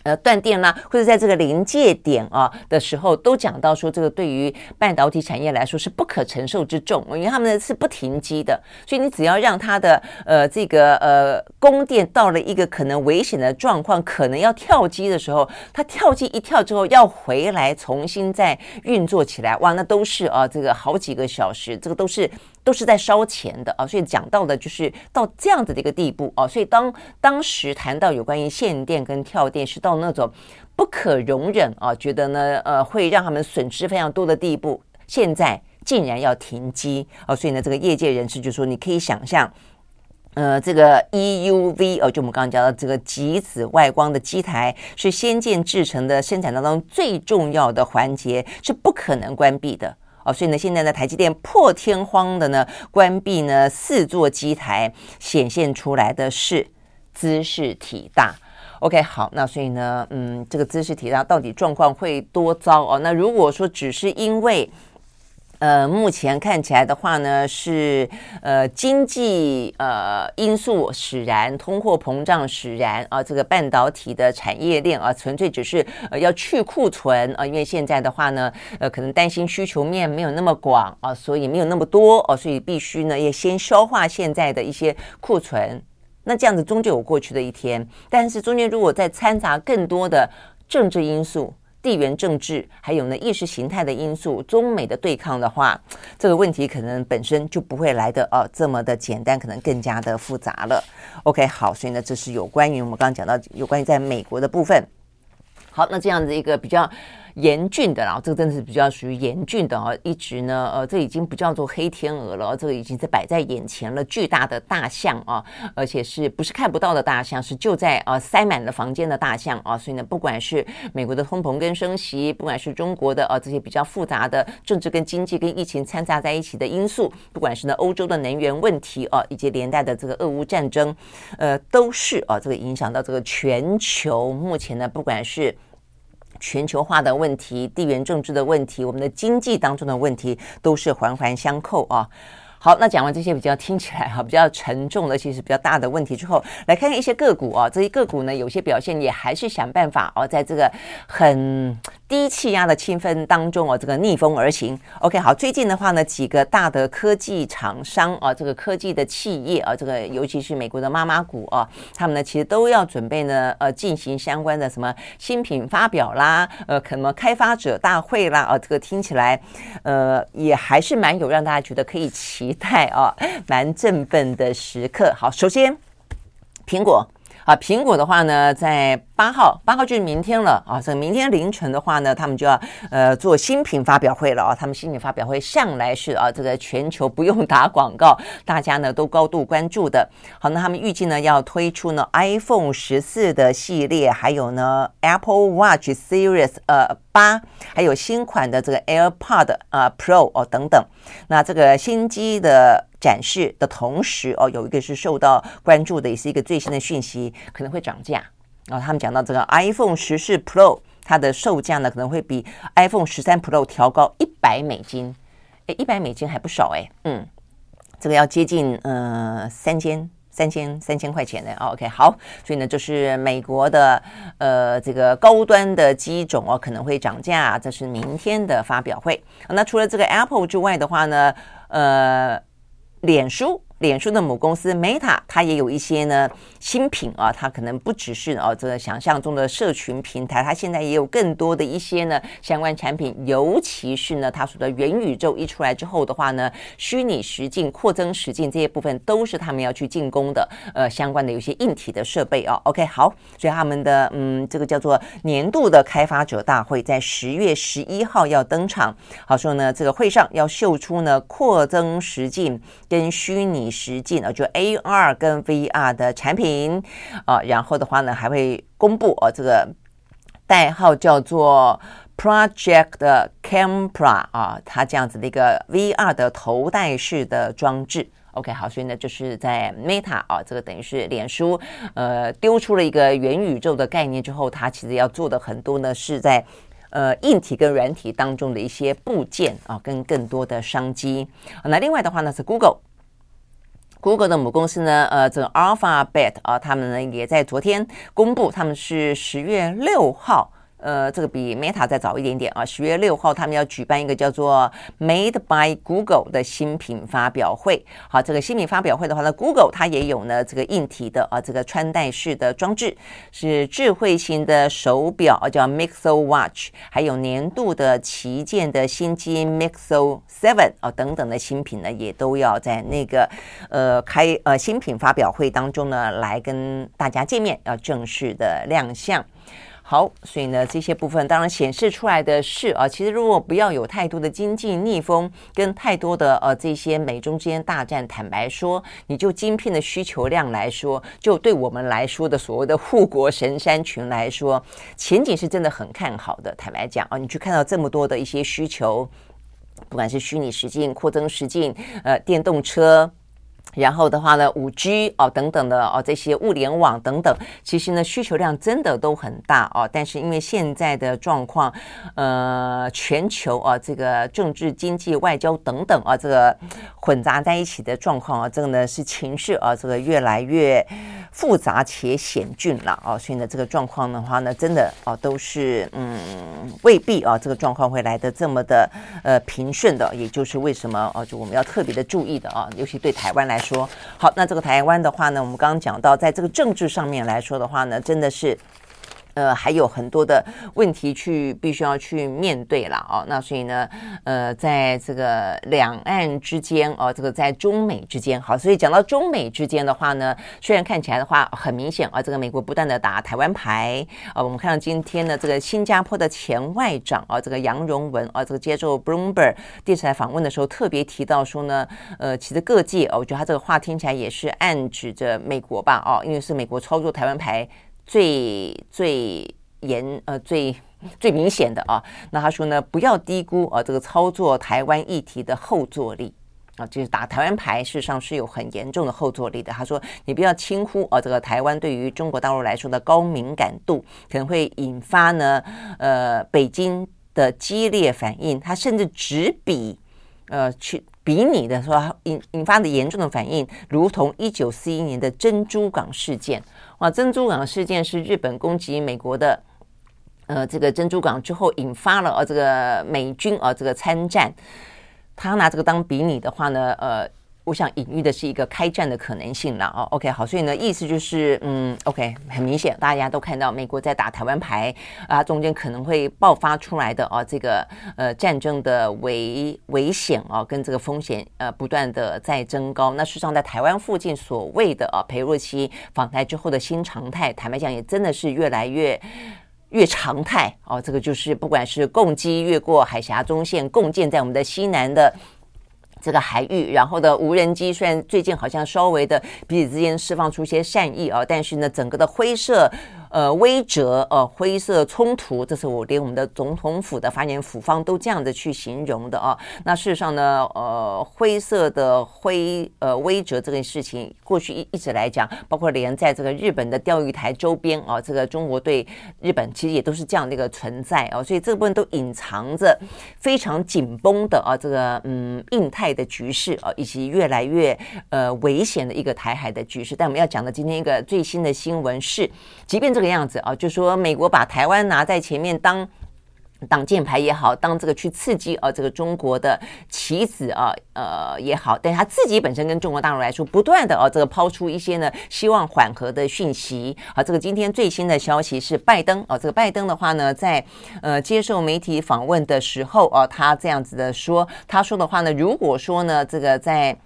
[SPEAKER 1] 呃，断电啦，或者在这个临界点啊的时候，都讲到说，这个对于半导体产业来说是不可承受之重，因为他们是不停机的，所以你只要让它的呃这个呃供电到了一个可能危险的状况，可能要跳机的时候，它跳机一跳之后要回来重新再运作起来，哇，那都是啊这个好几个小时，这个都是都是在烧钱的啊，所以讲到的就是到这样子的一个地步啊，所以当当时谈到有关于限电跟跳电是到。那种不可容忍啊，觉得呢，呃，会让他们损失非常多的地步，现在竟然要停机啊，所以呢，这个业界人士就说，你可以想象，呃，这个 EUV 哦，就我们刚刚讲到这个极紫外光的机台，是先进制程的生产当中最重要的环节，是不可能关闭的哦，所以呢，现在呢，台积电破天荒的呢关闭呢四座机台，显现出来的是姿势体大。OK，好，那所以呢，嗯，这个姿势体大到底状况会多糟哦？那如果说只是因为，呃，目前看起来的话呢，是呃经济呃因素使然，通货膨胀使然啊，这个半导体的产业链啊，纯粹只是呃要去库存啊，因为现在的话呢，呃，可能担心需求面没有那么广啊，所以没有那么多哦，所以必须呢也先消化现在的一些库存。那这样子终究有过去的一天，但是中间如果再掺杂更多的政治因素、地缘政治，还有呢意识形态的因素，中美的对抗的话，这个问题可能本身就不会来的哦这么的简单，可能更加的复杂了。OK，好，所以呢，这是有关于我们刚刚讲到有关于在美国的部分。好，那这样子一个比较。严峻的，然后这个真的是比较属于严峻的哦，一直呢，呃，这已经不叫做黑天鹅了，这个已经是摆在眼前了，巨大的大象啊，而且是不是看不到的大象，是就在啊塞满了房间的大象啊，所以呢，不管是美国的通膨跟升息，不管是中国的啊这些比较复杂的政治跟经济跟疫情掺杂在一起的因素，不管是呢欧洲的能源问题啊，以及连带的这个俄乌战争，呃，都是啊这个影响到这个全球目前呢，不管是。全球化的问题、地缘政治的问题、我们的经济当中的问题，都是环环相扣啊。好，那讲完这些比较听起来哈比较沉重的，其实比较大的问题之后，来看看一些个股啊。这些个股呢，有些表现也还是想办法哦，在这个很低气压的气氛当中哦，这个逆风而行。OK，好，最近的话呢，几个大的科技厂商啊，这个科技的企业啊，这个尤其是美国的妈妈股啊，他们呢其实都要准备呢，呃，进行相关的什么新品发表啦，呃，什么开发者大会啦，啊，这个听起来，呃，也还是蛮有让大家觉得可以期。待啊，蛮振奋的时刻。好，首先苹果啊，苹果的话呢，在八号，八号就是明天了啊。这个明天凌晨的话呢，他们就要呃做新品发表会了啊。他们新品发表会向来是啊，这个全球不用打广告，大家呢都高度关注的。好，那他们预计呢要推出呢 iPhone 十四的系列，还有呢 Apple Watch Series 呃。八，还有新款的这个 AirPod 啊 Pro 哦等等，那这个新机的展示的同时哦，有一个是受到关注的，也是一个最新的讯息，可能会涨价啊。他们讲到这个 iPhone 十四 Pro，它的售价呢可能会比 iPhone 十三 Pro 调高一百美金，诶，一百美金还不少诶，嗯，这个要接近呃三千。三千三千块钱的，OK，好，所以呢，就是美国的呃这个高端的机种哦，可能会涨价，这是明天的发表会。那除了这个 Apple 之外的话呢，呃，脸书。脸书的母公司 Meta，它也有一些呢新品啊，它可能不只是哦这个想象中的社群平台，它现在也有更多的一些呢相关产品，尤其是呢它说的元宇宙一出来之后的话呢，虚拟实境、扩增实境这些部分都是他们要去进攻的，呃相关的有些硬体的设备啊。OK，好，所以他们的嗯这个叫做年度的开发者大会在十月十一号要登场，好说呢这个会上要秀出呢扩增实境跟虚拟。实际啊，就 AR 跟 VR 的产品啊，然后的话呢，还会公布哦，这个代号叫做 Project Campra 啊，它这样子的一个 VR 的头戴式的装置。OK，好，所以呢，就是在 Meta 啊，这个等于是脸书呃丢出了一个元宇宙的概念之后，它其实要做的很多呢，是在呃硬体跟软体当中的一些部件啊，跟更多的商机。那另外的话呢，是 Google。Google 的母公司呢，呃，这个 Alphabet 啊，他们呢也在昨天公布，他们是十月六号。呃，这个比 Meta 再早一点点啊，十月六号他们要举办一个叫做 Made by Google 的新品发表会。好，这个新品发表会的话呢，Google 它也有呢这个硬体的啊，这个穿戴式的装置，是智慧型的手表啊，叫 Mixo Watch，还有年度的旗舰的新机 Mixo Seven 啊等等的新品呢，也都要在那个呃开呃新品发表会当中呢来跟大家见面，要正式的亮相。好，所以呢，这些部分当然显示出来的是啊，其实如果不要有太多的经济逆风跟太多的呃这些美中之间大战，坦白说，你就晶片的需求量来说，就对我们来说的所谓的护国神山群来说，前景是真的很看好的。坦白讲啊，你去看到这么多的一些需求，不管是虚拟实境、扩增实境、呃电动车。然后的话呢，五 G 哦等等的哦，这些物联网等等，其实呢需求量真的都很大哦。但是因为现在的状况，呃，全球啊这个政治、经济、外交等等啊，这个混杂在一起的状况啊，这个呢是情绪啊，这个越来越复杂且险峻了啊。所以呢，这个状况的话呢，真的啊都是嗯未必啊这个状况会来的这么的呃平顺的。也就是为什么啊，就我们要特别的注意的啊，尤其对台湾来说。好，那这个台湾的话呢，我们刚刚讲到，在这个政治上面来说的话呢，真的是呃，还有很多的问题去必须要去面对了哦。那所以呢，呃，在这个两岸之间哦，这个在中美之间，好，所以讲到中美之间的话呢，虽然看起来的话很明显啊，这个美国不断的打台湾牌啊。我们看到今天的这个新加坡的前外长啊，这个杨荣文啊，这个接受 Bloomberg 电视台访问的时候，特别提到说呢，呃，其实各界哦，我觉得他这个话听起来也是暗指着美国吧，哦，因为是美国操作台湾牌。最最严呃最最明显的啊，那他说呢，不要低估啊这个操作台湾议题的后坐力啊，就是打台湾牌，事实上是有很严重的后坐力的。他说，你不要轻忽啊这个台湾对于中国大陆来说的高敏感度，可能会引发呢呃北京的激烈反应，他甚至只比呃去比拟的说引引发的严重的反应，如同一九四一年的珍珠港事件。啊，珍珠港事件是日本攻击美国的，呃，这个珍珠港之后引发了呃这个美军啊这个参战，他拿这个当比拟的话呢，呃。我想隐喻的是一个开战的可能性了哦。OK，好，所以呢，意思就是，嗯，OK，很明显，大家都看到美国在打台湾牌啊，中间可能会爆发出来的哦，这个呃战争的危危险哦，跟这个风险呃不断的在增高。那事实上，在台湾附近所谓的啊，裴若曦访台之后的新常态，坦白讲，也真的是越来越越常态哦。这个就是不管是共机越过海峡中线，共建在我们的西南的。这个海域，然后的无人机虽然最近好像稍微的彼此之间释放出一些善意啊，但是呢，整个的灰色。呃，威折，呃，灰色冲突，这是我连我们的总统府的发言府方都这样子去形容的啊。那事实上呢，呃，灰色的灰，呃，威折这个事情，过去一一直来讲，包括连在这个日本的钓鱼台周边啊，这个中国对日本其实也都是这样的一个存在啊，所以这部分都隐藏着非常紧绷的啊，这个嗯，印太的局势啊，以及越来越呃危险的一个台海的局势。但我们要讲的今天一个最新的新闻是，即便这个。这个样子啊，就说美国把台湾拿在前面当挡箭牌也好，当这个去刺激啊这个中国的棋子啊呃也好，但他自己本身跟中国大陆来说，不断的啊这个抛出一些呢希望缓和的讯息啊。这个今天最新的消息是拜登啊，这个拜登的话呢，在呃接受媒体访问的时候啊，他这样子的说，他说的话呢，如果说呢这个在。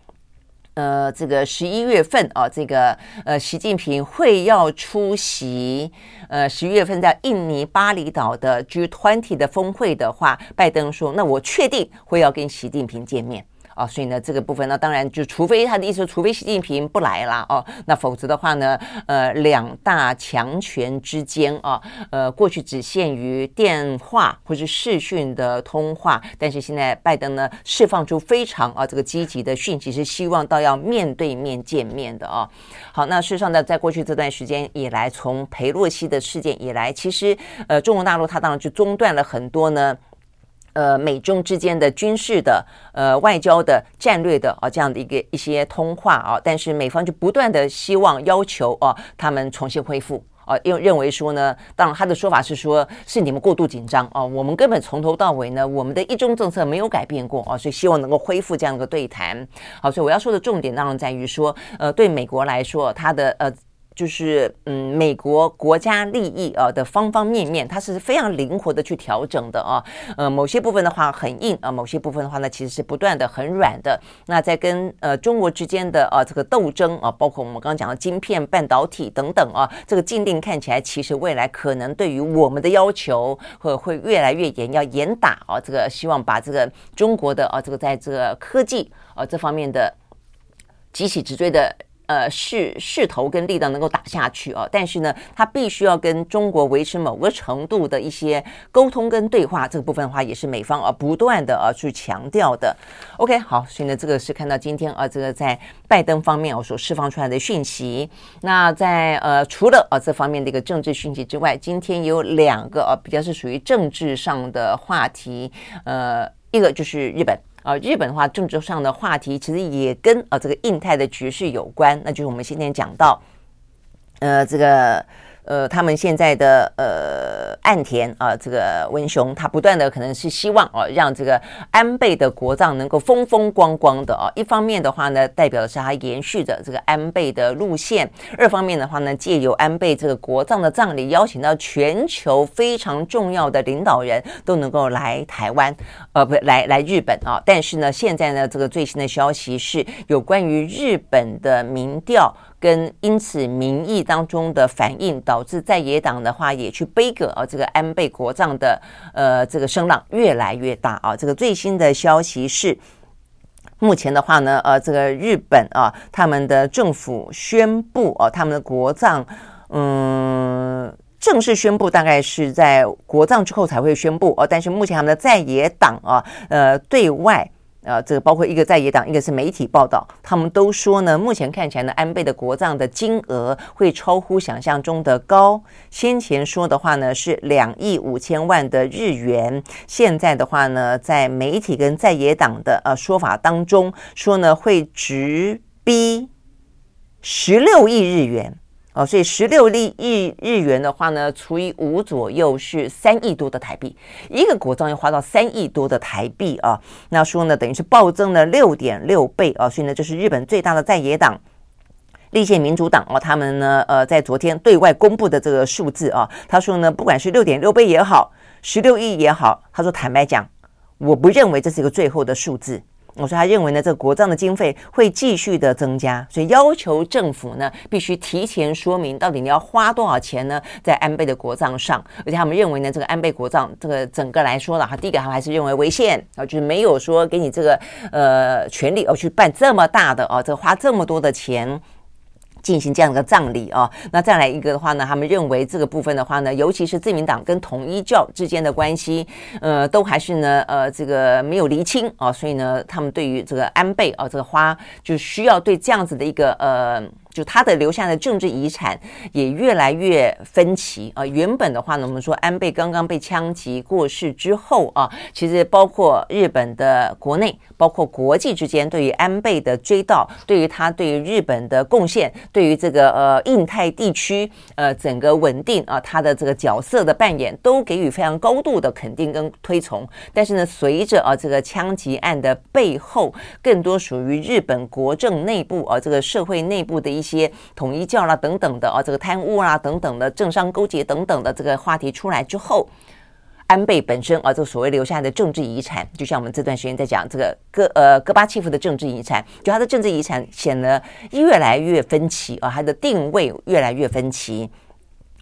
[SPEAKER 1] 呃，这个十一月份啊，这个呃，习近平会要出席呃十一月份在印尼巴厘岛的 G20 的峰会的话，拜登说，那我确定会要跟习近平见面。啊，所以呢，这个部分呢，当然就除非他的意思，除非习近平不来了哦，那否则的话呢，呃，两大强权之间啊，呃，过去只限于电话或是视讯的通话，但是现在拜登呢释放出非常啊这个积极的讯息，是希望到要面对面见面的啊。好，那事实上呢，在过去这段时间以来，从裴洛西的事件以来，其实呃，中国大陆它当然就中断了很多呢。呃，美中之间的军事的、呃外交的、战略的啊，这样的一个一些通话啊，但是美方就不断的希望要求啊，他们重新恢复啊，因为认为说呢，当然他的说法是说，是你们过度紧张啊，我们根本从头到尾呢，我们的一中政策没有改变过啊，所以希望能够恢复这样的对谈。好，所以我要说的重点当然在于说，呃，对美国来说，他的呃。就是嗯，美国国家利益啊的方方面面，它是非常灵活的去调整的啊。呃，某些部分的话很硬啊，某些部分的话呢，其实是不断的很软的。那在跟呃中国之间的啊这个斗争啊，包括我们刚刚讲的晶片、半导体等等啊，这个禁令看起来其实未来可能对于我们的要求会会越来越严，要严打啊。这个希望把这个中国的啊这个在这个科技啊这方面的急起直追的。呃，势势头跟力道能够打下去哦，但是呢，他必须要跟中国维持某个程度的一些沟通跟对话，这个部分的话也是美方啊不断的啊去强调的。OK，好，所以呢，这个是看到今天啊，这个在拜登方面我所释放出来的讯息。那在呃，除了啊这方面的一个政治讯息之外，今天有两个啊比较是属于政治上的话题，呃，一个就是日本。啊，日本的话，政治上的话题其实也跟啊这个印太的局势有关，那就是我们今天讲到，呃，这个呃，他们现在的呃岸田啊，这个文雄，他不断的可能是希望哦，让这个安倍的国葬能够风风光光的哦。一方面的话呢，代表的是他延续着这个安倍的路线；二方面的话呢，借由安倍这个国葬的葬礼，邀请到全球非常重要的领导人都能够来台湾，呃，不来来日本啊。但是呢，现在呢，这个最新的消息是有关于日本的民调。跟因此民意当中的反应，导致在野党的话也去杯葛啊，这个安倍国葬的呃这个声浪越来越大啊。这个最新的消息是，目前的话呢，呃，这个日本啊，他们的政府宣布啊，他们的国葬，嗯，正式宣布大概是在国葬之后才会宣布哦。但是目前他们的在野党啊，呃，对外。呃，这个包括一个在野党，一个是媒体报道，他们都说呢，目前看起来呢，安倍的国葬的金额会超乎想象中的高。先前说的话呢是两亿五千万的日元，现在的话呢，在媒体跟在野党的呃说法当中说呢，会直逼十六亿日元。哦，所以十六亿亿日元的话呢，除以五左右是三亿多的台币，一个国葬要花到三亿多的台币啊。那说呢，等于是暴增了六点六倍啊。所以呢，这是日本最大的在野党立宪民主党哦，他们呢，呃，在昨天对外公布的这个数字啊，他说呢，不管是六点六倍也好，十六亿也好，他说坦白讲，我不认为这是一个最后的数字。我说，他认为呢，这个国葬的经费会继续的增加，所以要求政府呢必须提前说明到底你要花多少钱呢，在安倍的国葬上。而且他们认为呢，这个安倍国葬这个整个来说了哈，第一个他们还是认为违宪啊，就是没有说给你这个呃权利哦去办这么大的哦，这花这么多的钱。进行这样的葬礼啊，那再来一个的话呢，他们认为这个部分的话呢，尤其是自民党跟统一教之间的关系，呃，都还是呢，呃，这个没有厘清啊，所以呢，他们对于这个安倍啊，这个花就需要对这样子的一个呃。就他的留下的政治遗产也越来越分歧啊。原本的话呢，我们说安倍刚刚被枪击过世之后啊，其实包括日本的国内，包括国际之间，对于安倍的追悼，对于他对于日本的贡献，对于这个呃印太地区呃整个稳定啊，他的这个角色的扮演，都给予非常高度的肯定跟推崇。但是呢，随着啊这个枪击案的背后，更多属于日本国政内部啊这个社会内部的一些些。统一教啦等等的啊，这个贪污啦等等的政商勾结等等的这个话题出来之后，安倍本身啊，这所谓留下的政治遗产，就像我们这段时间在讲这个戈呃戈巴契夫的政治遗产，就他的政治遗产显得越来越分歧啊，他的定位越来越分歧。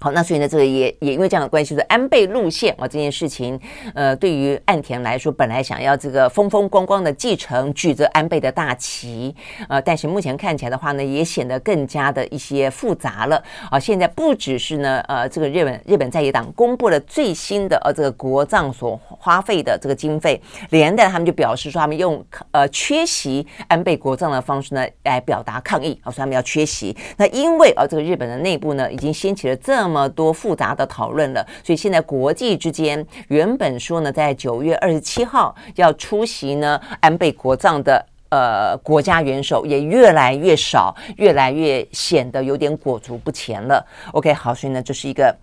[SPEAKER 1] 好，那所以呢，这个也也因为这样的关系，就是安倍路线啊这件事情，呃，对于岸田来说，本来想要这个风风光光的继承，举着安倍的大旗，呃，但是目前看起来的话呢，也显得更加的一些复杂了啊。现在不只是呢，呃，这个日本日本在野党公布了最新的呃这个国葬所花费的这个经费，连带他们就表示说，他们用呃缺席安倍国葬的方式呢来表达抗议啊，说他们要缺席。那因为啊，这个日本的内部呢已经掀起了这。么么多复杂的讨论了，所以现在国际之间原本说呢，在九月二十七号要出席呢安倍国葬的呃国家元首也越来越少，越来越显得有点裹足不前了。OK，好，所以呢，这是一个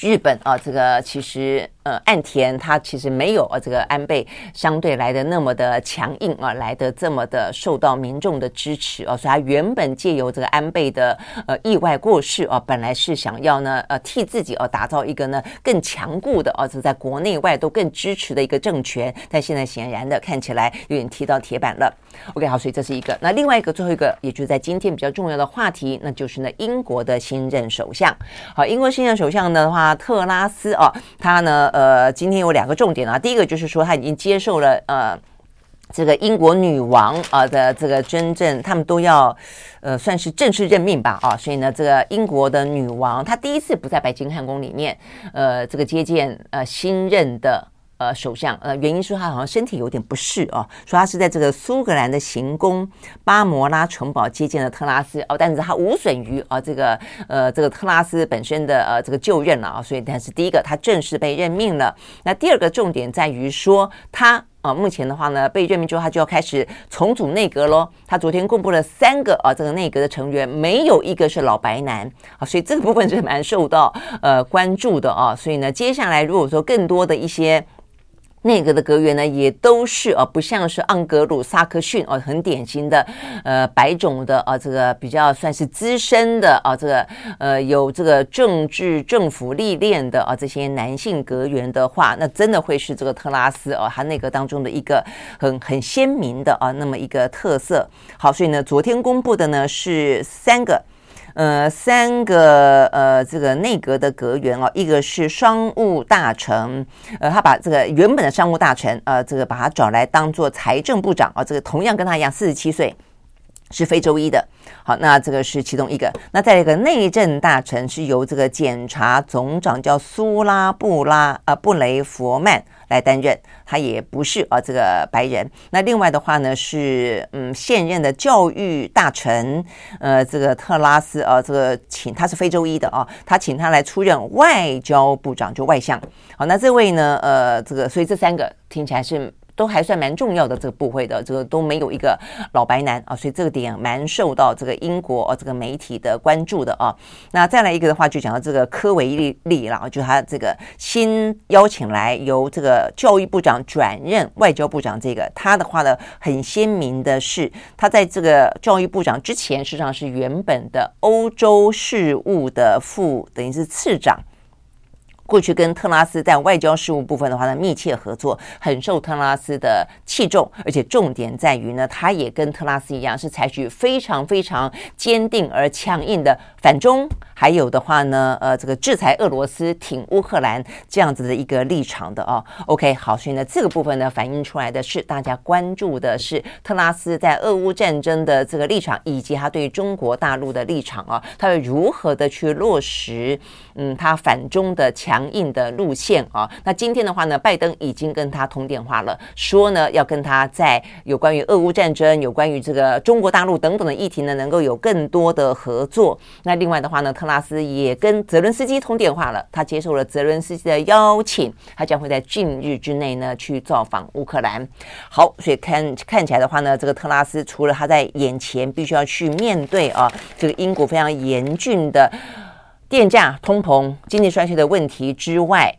[SPEAKER 1] 日本啊，这个其实。呃，岸田他其实没有呃，这个安倍相对来的那么的强硬啊，来的这么的受到民众的支持啊，所以他原本借由这个安倍的呃意外过世啊，本来是想要呢呃替自己啊打造一个呢更强固的啊，是在国内外都更支持的一个政权，但现在显然的看起来有点踢到铁板了。OK，好，所以这是一个。那另外一个最后一个，也就是在今天比较重要的话题，那就是呢英国的新任首相。好，英国新任首相的话，特拉斯啊，他呢。呃，今天有两个重点啊。第一个就是说，他已经接受了呃，这个英国女王啊的这个真正，他们都要呃算是正式任命吧啊。所以呢，这个英国的女王她第一次不在白金汉宫里面，呃，这个接见呃新任的。呃，首相，呃，原因说他好像身体有点不适哦，说他是在这个苏格兰的行宫巴摩拉城堡接见了特拉斯哦，但是他无损于啊这个呃这个特拉斯本身的呃这个就任了啊，所以但是第一个他正式被任命了，那第二个重点在于说他啊，目前的话呢，被任命之后，他就要开始重组内阁喽。他昨天公布了三个啊，这个内阁的成员没有一个是老白男啊，所以这个部分是蛮受到呃关注的啊。所以呢，接下来如果说更多的一些。内阁的阁员呢，也都是啊，不像是盎格鲁撒克逊哦，很典型的呃白种的啊，这个比较算是资深的啊，这个呃有这个政治政府历练的啊，这些男性阁员的话，那真的会是这个特拉斯哦，他内阁当中的一个很很鲜明的啊，那么一个特色。好，所以呢，昨天公布的呢是三个。呃，三个呃，这个内阁的阁员哦，一个是商务大臣，呃，他把这个原本的商务大臣，呃，这个把他找来当做财政部长啊，这个同样跟他一样，四十七岁，是非洲裔的。好，那这个是其中一个。那再一个内政大臣是由这个检察总长叫苏拉布拉呃布雷佛曼。来担任，他也不是啊，这个白人。那另外的话呢，是嗯，现任的教育大臣，呃，这个特拉斯啊，这个请他是非洲裔的啊，他请他来出任外交部长，就外相。好，那这位呢，呃，这个所以这三个听起来是。都还算蛮重要的这个部会的，这个都没有一个老白男啊，所以这个点蛮受到这个英国啊这个媒体的关注的啊。那再来一个的话，就讲到这个科维利利了，就他这个新邀请来由这个教育部长转任外交部长，这个他的话呢，很鲜明的是，他在这个教育部长之前，实际上是原本的欧洲事务的副，等于是次长。过去跟特拉斯在外交事务部分的话呢，密切合作，很受特拉斯的器重，而且重点在于呢，他也跟特拉斯一样，是采取非常非常坚定而强硬的反中，还有的话呢，呃，这个制裁俄罗斯、挺乌克兰这样子的一个立场的哦。OK，好，所以呢，这个部分呢，反映出来的是大家关注的是特拉斯在俄乌战争的这个立场，以及他对中国大陆的立场啊，他会如何的去落实，嗯，他反中的强。强硬的路线啊，那今天的话呢，拜登已经跟他通电话了，说呢要跟他在有关于俄乌战争、有关于这个中国大陆等等的议题呢，能够有更多的合作。那另外的话呢，特拉斯也跟泽伦斯基通电话了，他接受了泽伦斯基的邀请，他将会在近日之内呢去造访乌克兰。好，所以看看起来的话呢，这个特拉斯除了他在眼前必须要去面对啊，这个英国非常严峻的。电价、通膨、经济衰退的问题之外，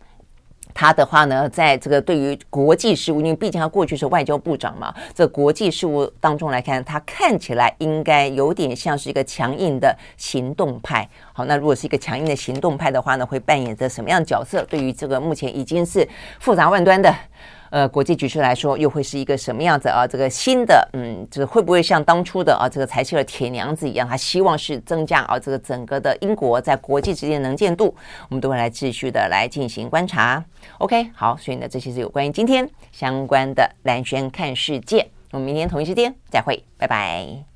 [SPEAKER 1] 他的话呢，在这个对于国际事务，因为毕竟他过去是外交部长嘛，这国际事务当中来看，他看起来应该有点像是一个强硬的行动派。好，那如果是一个强硬的行动派的话呢，会扮演着什么样的角色？对于这个目前已经是复杂万端的。呃，国际局势来说，又会是一个什么样子啊？这个新的，嗯，这会不会像当初的啊，这个裁撤的铁娘子一样？他希望是增加啊，这个整个的英国在国际之间的能见度，我们都会来继续的来进行观察。OK，好，所以呢，这些是有关于今天相关的蓝轩看世界。我们明天同一时间再会，拜拜。